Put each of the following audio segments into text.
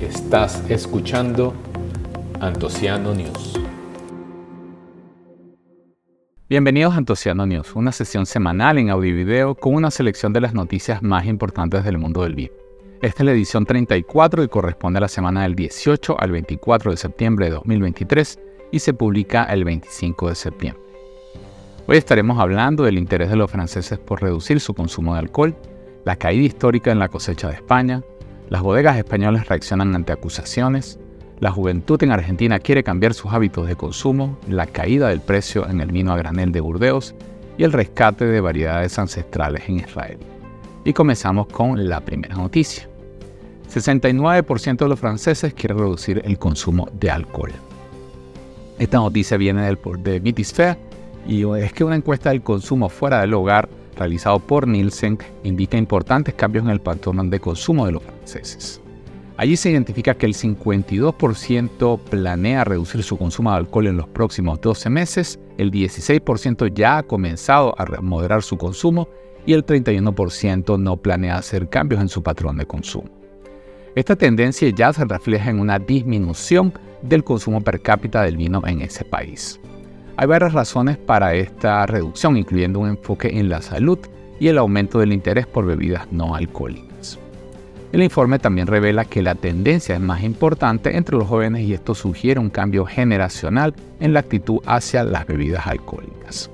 Estás escuchando Antociano News. Bienvenidos a Antociano News, una sesión semanal en audio y video con una selección de las noticias más importantes del mundo del VIP. Esta es la edición 34 y corresponde a la semana del 18 al 24 de septiembre de 2023 y se publica el 25 de septiembre. Hoy estaremos hablando del interés de los franceses por reducir su consumo de alcohol, la caída histórica en la cosecha de España, las bodegas españolas reaccionan ante acusaciones, la juventud en Argentina quiere cambiar sus hábitos de consumo, la caída del precio en el vino a granel de Burdeos y el rescate de variedades ancestrales en Israel. Y comenzamos con la primera noticia. 69% de los franceses quieren reducir el consumo de alcohol. Esta noticia viene del, de Vitisfaire y es que una encuesta del consumo fuera del hogar realizado por Nielsen indica importantes cambios en el patrón de consumo de los franceses. Allí se identifica que el 52% planea reducir su consumo de alcohol en los próximos 12 meses, el 16% ya ha comenzado a moderar su consumo y el 31% no planea hacer cambios en su patrón de consumo. Esta tendencia ya se refleja en una disminución del consumo per cápita del vino en ese país. Hay varias razones para esta reducción, incluyendo un enfoque en la salud y el aumento del interés por bebidas no alcohólicas. El informe también revela que la tendencia es más importante entre los jóvenes y esto sugiere un cambio generacional en la actitud hacia las bebidas alcohólicas.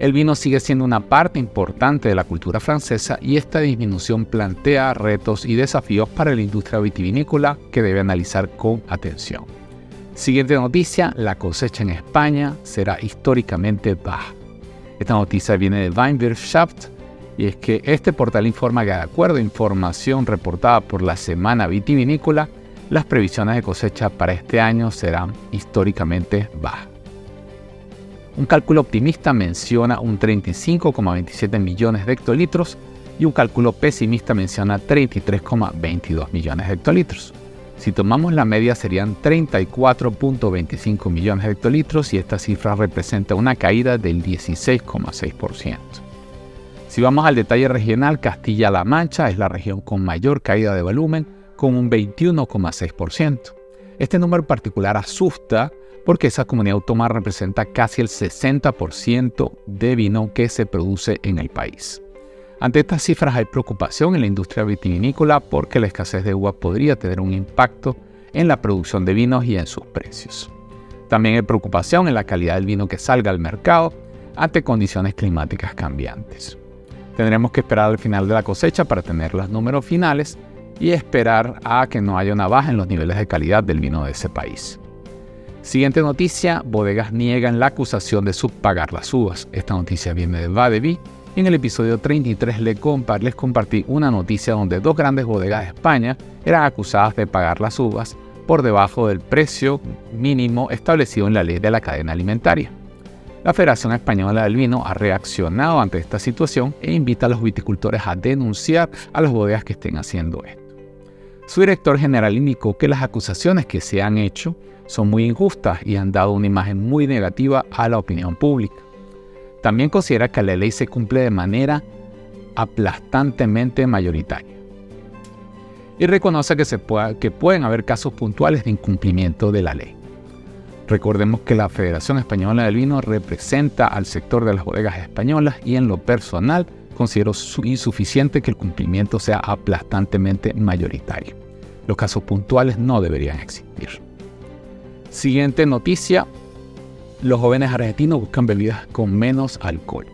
El vino sigue siendo una parte importante de la cultura francesa y esta disminución plantea retos y desafíos para la industria vitivinícola que debe analizar con atención. Siguiente noticia, la cosecha en España será históricamente baja. Esta noticia viene de Weinwirtschaft y es que este portal informa que de acuerdo a información reportada por la Semana Vitivinícola, las previsiones de cosecha para este año serán históricamente bajas. Un cálculo optimista menciona un 35,27 millones de hectolitros y un cálculo pesimista menciona 33,22 millones de hectolitros. Si tomamos la media serían 34.25 millones de hectolitros y esta cifra representa una caída del 16,6%. Si vamos al detalle regional, Castilla-La Mancha es la región con mayor caída de volumen, con un 21,6%. Este número particular asusta porque esa comunidad autónoma representa casi el 60% de vino que se produce en el país. Ante estas cifras hay preocupación en la industria vitivinícola porque la escasez de uva podría tener un impacto en la producción de vinos y en sus precios. También hay preocupación en la calidad del vino que salga al mercado ante condiciones climáticas cambiantes. Tendremos que esperar al final de la cosecha para tener los números finales y esperar a que no haya una baja en los niveles de calidad del vino de ese país. Siguiente noticia, bodegas niegan la acusación de subpagar las uvas. Esta noticia viene de Badevi en el episodio 33 les compartí una noticia donde dos grandes bodegas de España eran acusadas de pagar las uvas por debajo del precio mínimo establecido en la ley de la cadena alimentaria. La Federación Española del Vino ha reaccionado ante esta situación e invita a los viticultores a denunciar a las bodegas que estén haciendo esto. Su director general indicó que las acusaciones que se han hecho son muy injustas y han dado una imagen muy negativa a la opinión pública. También considera que la ley se cumple de manera aplastantemente mayoritaria. Y reconoce que, se que pueden haber casos puntuales de incumplimiento de la ley. Recordemos que la Federación Española del Vino representa al sector de las bodegas españolas y en lo personal considero insuficiente que el cumplimiento sea aplastantemente mayoritario. Los casos puntuales no deberían existir. Siguiente noticia, los jóvenes argentinos buscan bebidas con menos alcohol.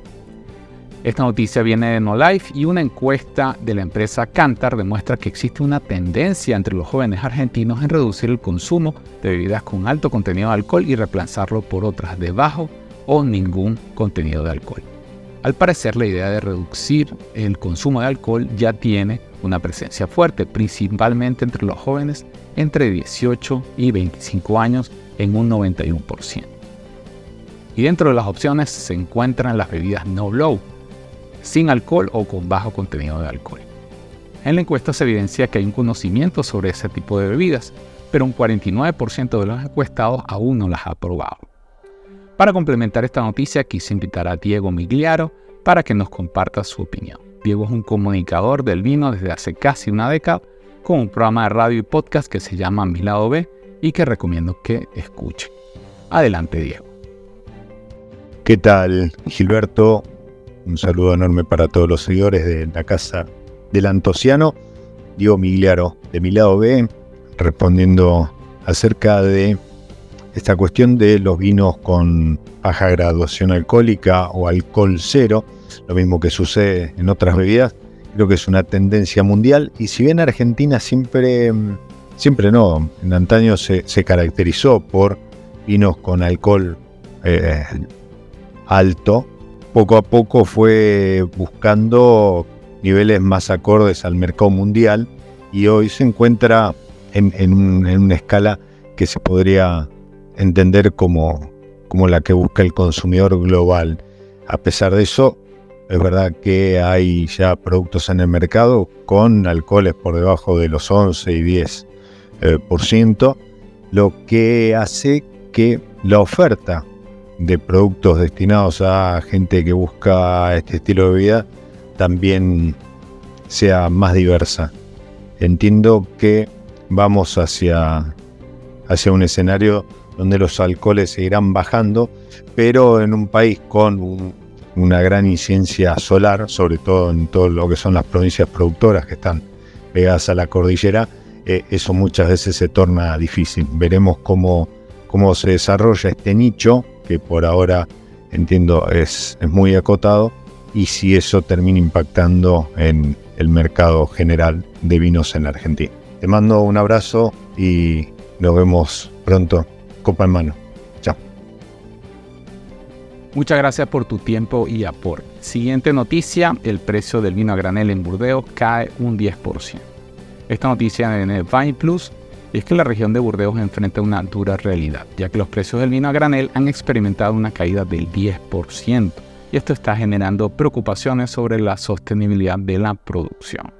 Esta noticia viene de No Life y una encuesta de la empresa Cantar demuestra que existe una tendencia entre los jóvenes argentinos en reducir el consumo de bebidas con alto contenido de alcohol y reemplazarlo por otras de bajo o ningún contenido de alcohol. Al parecer la idea de reducir el consumo de alcohol ya tiene una presencia fuerte, principalmente entre los jóvenes entre 18 y 25 años en un 91%. Y dentro de las opciones se encuentran las bebidas no low, sin alcohol o con bajo contenido de alcohol. En la encuesta se evidencia que hay un conocimiento sobre ese tipo de bebidas, pero un 49% de los encuestados aún no las ha probado. Para complementar esta noticia quise invitar a Diego Migliaro para que nos comparta su opinión. Diego es un comunicador del vino desde hace casi una década con un programa de radio y podcast que se llama Mi Lado B y que recomiendo que escuchen. Adelante, Diego. ¿Qué tal, Gilberto? Un saludo enorme para todos los seguidores de la Casa del Antociano. Diego Migliaro, de mi lado B, respondiendo acerca de esta cuestión de los vinos con baja graduación alcohólica o alcohol cero, lo mismo que sucede en otras bebidas, creo que es una tendencia mundial y si bien Argentina siempre, siempre no, en antaño se, caracterizó por vinos con alcohol eh, alto, poco a poco fue buscando niveles más acordes al mercado mundial y hoy se encuentra en, una escala que se podría entender como, la que busca el consumidor global. A pesar de eso, es verdad que hay ya productos en el mercado con alcoholes por debajo de los 11 y 10 eh, por ciento, lo que hace que la oferta de productos destinados a gente que busca este estilo de vida también sea más diversa. Entiendo que vamos hacia, hacia un escenario donde los alcoholes seguirán bajando, pero en un país con una gran incidencia solar, sobre todo en todo lo que son las provincias productoras que están pegadas a la cordillera, eh, eso muchas veces se torna difícil. Veremos cómo, cómo se desarrolla este nicho, que por ahora entiendo es, es muy acotado, y si eso termina impactando en el mercado general de vinos en Argentina. Te mando un abrazo y nos vemos pronto. Copa en mano. Chao. Muchas gracias por tu tiempo y aporte. Siguiente noticia, el precio del vino a granel en Burdeos cae un 10%. Esta noticia en el Vine Plus es que la región de Burdeos enfrenta una dura realidad, ya que los precios del vino a granel han experimentado una caída del 10%, y esto está generando preocupaciones sobre la sostenibilidad de la producción.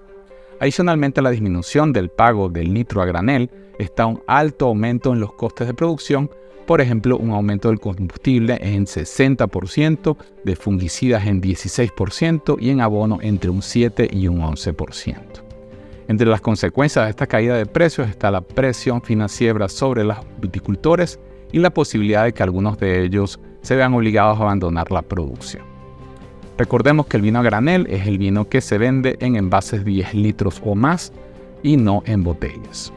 Adicionalmente la disminución del pago del litro a granel está un alto aumento en los costes de producción, por ejemplo un aumento del combustible en 60%, de fungicidas en 16% y en abono entre un 7 y un 11%. Entre las consecuencias de esta caída de precios está la presión financiera sobre los viticultores y la posibilidad de que algunos de ellos se vean obligados a abandonar la producción. Recordemos que el vino a granel es el vino que se vende en envases de 10 litros o más y no en botellas.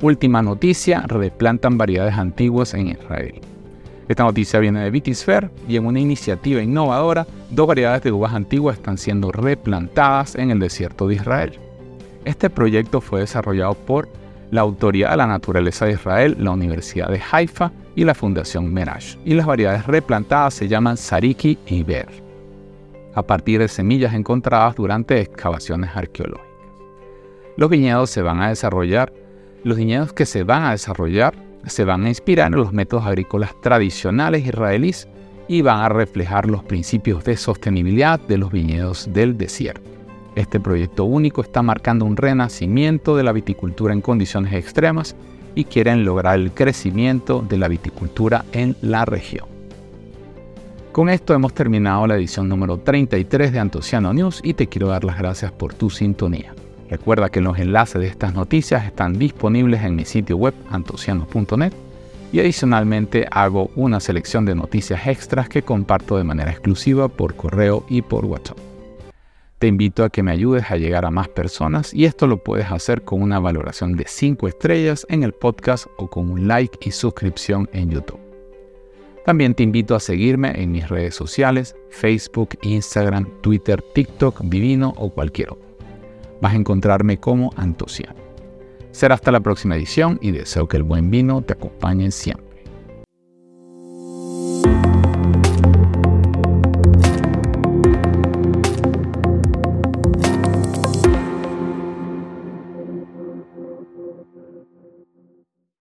Última noticia, replantan variedades antiguas en Israel. Esta noticia viene de Vitisfer y en una iniciativa innovadora, dos variedades de uvas antiguas están siendo replantadas en el desierto de Israel. Este proyecto fue desarrollado por la Autoridad de la Naturaleza de Israel, la Universidad de Haifa y la Fundación Merash. Y las variedades replantadas se llaman Sariki y Ber, a partir de semillas encontradas durante excavaciones arqueológicas. Los viñedos se van a desarrollar, los viñedos que se van a desarrollar se van a inspirar en los métodos agrícolas tradicionales israelíes y van a reflejar los principios de sostenibilidad de los viñedos del desierto. Este proyecto único está marcando un renacimiento de la viticultura en condiciones extremas y quieren lograr el crecimiento de la viticultura en la región. Con esto hemos terminado la edición número 33 de Antociano News y te quiero dar las gracias por tu sintonía. Recuerda que los enlaces de estas noticias están disponibles en mi sitio web antociano.net y adicionalmente hago una selección de noticias extras que comparto de manera exclusiva por correo y por WhatsApp. Te invito a que me ayudes a llegar a más personas y esto lo puedes hacer con una valoración de 5 estrellas en el podcast o con un like y suscripción en YouTube. También te invito a seguirme en mis redes sociales, Facebook, Instagram, Twitter, TikTok, Divino o cualquier otro. Vas a encontrarme como Antociano. Será hasta la próxima edición y deseo que el buen vino te acompañe siempre.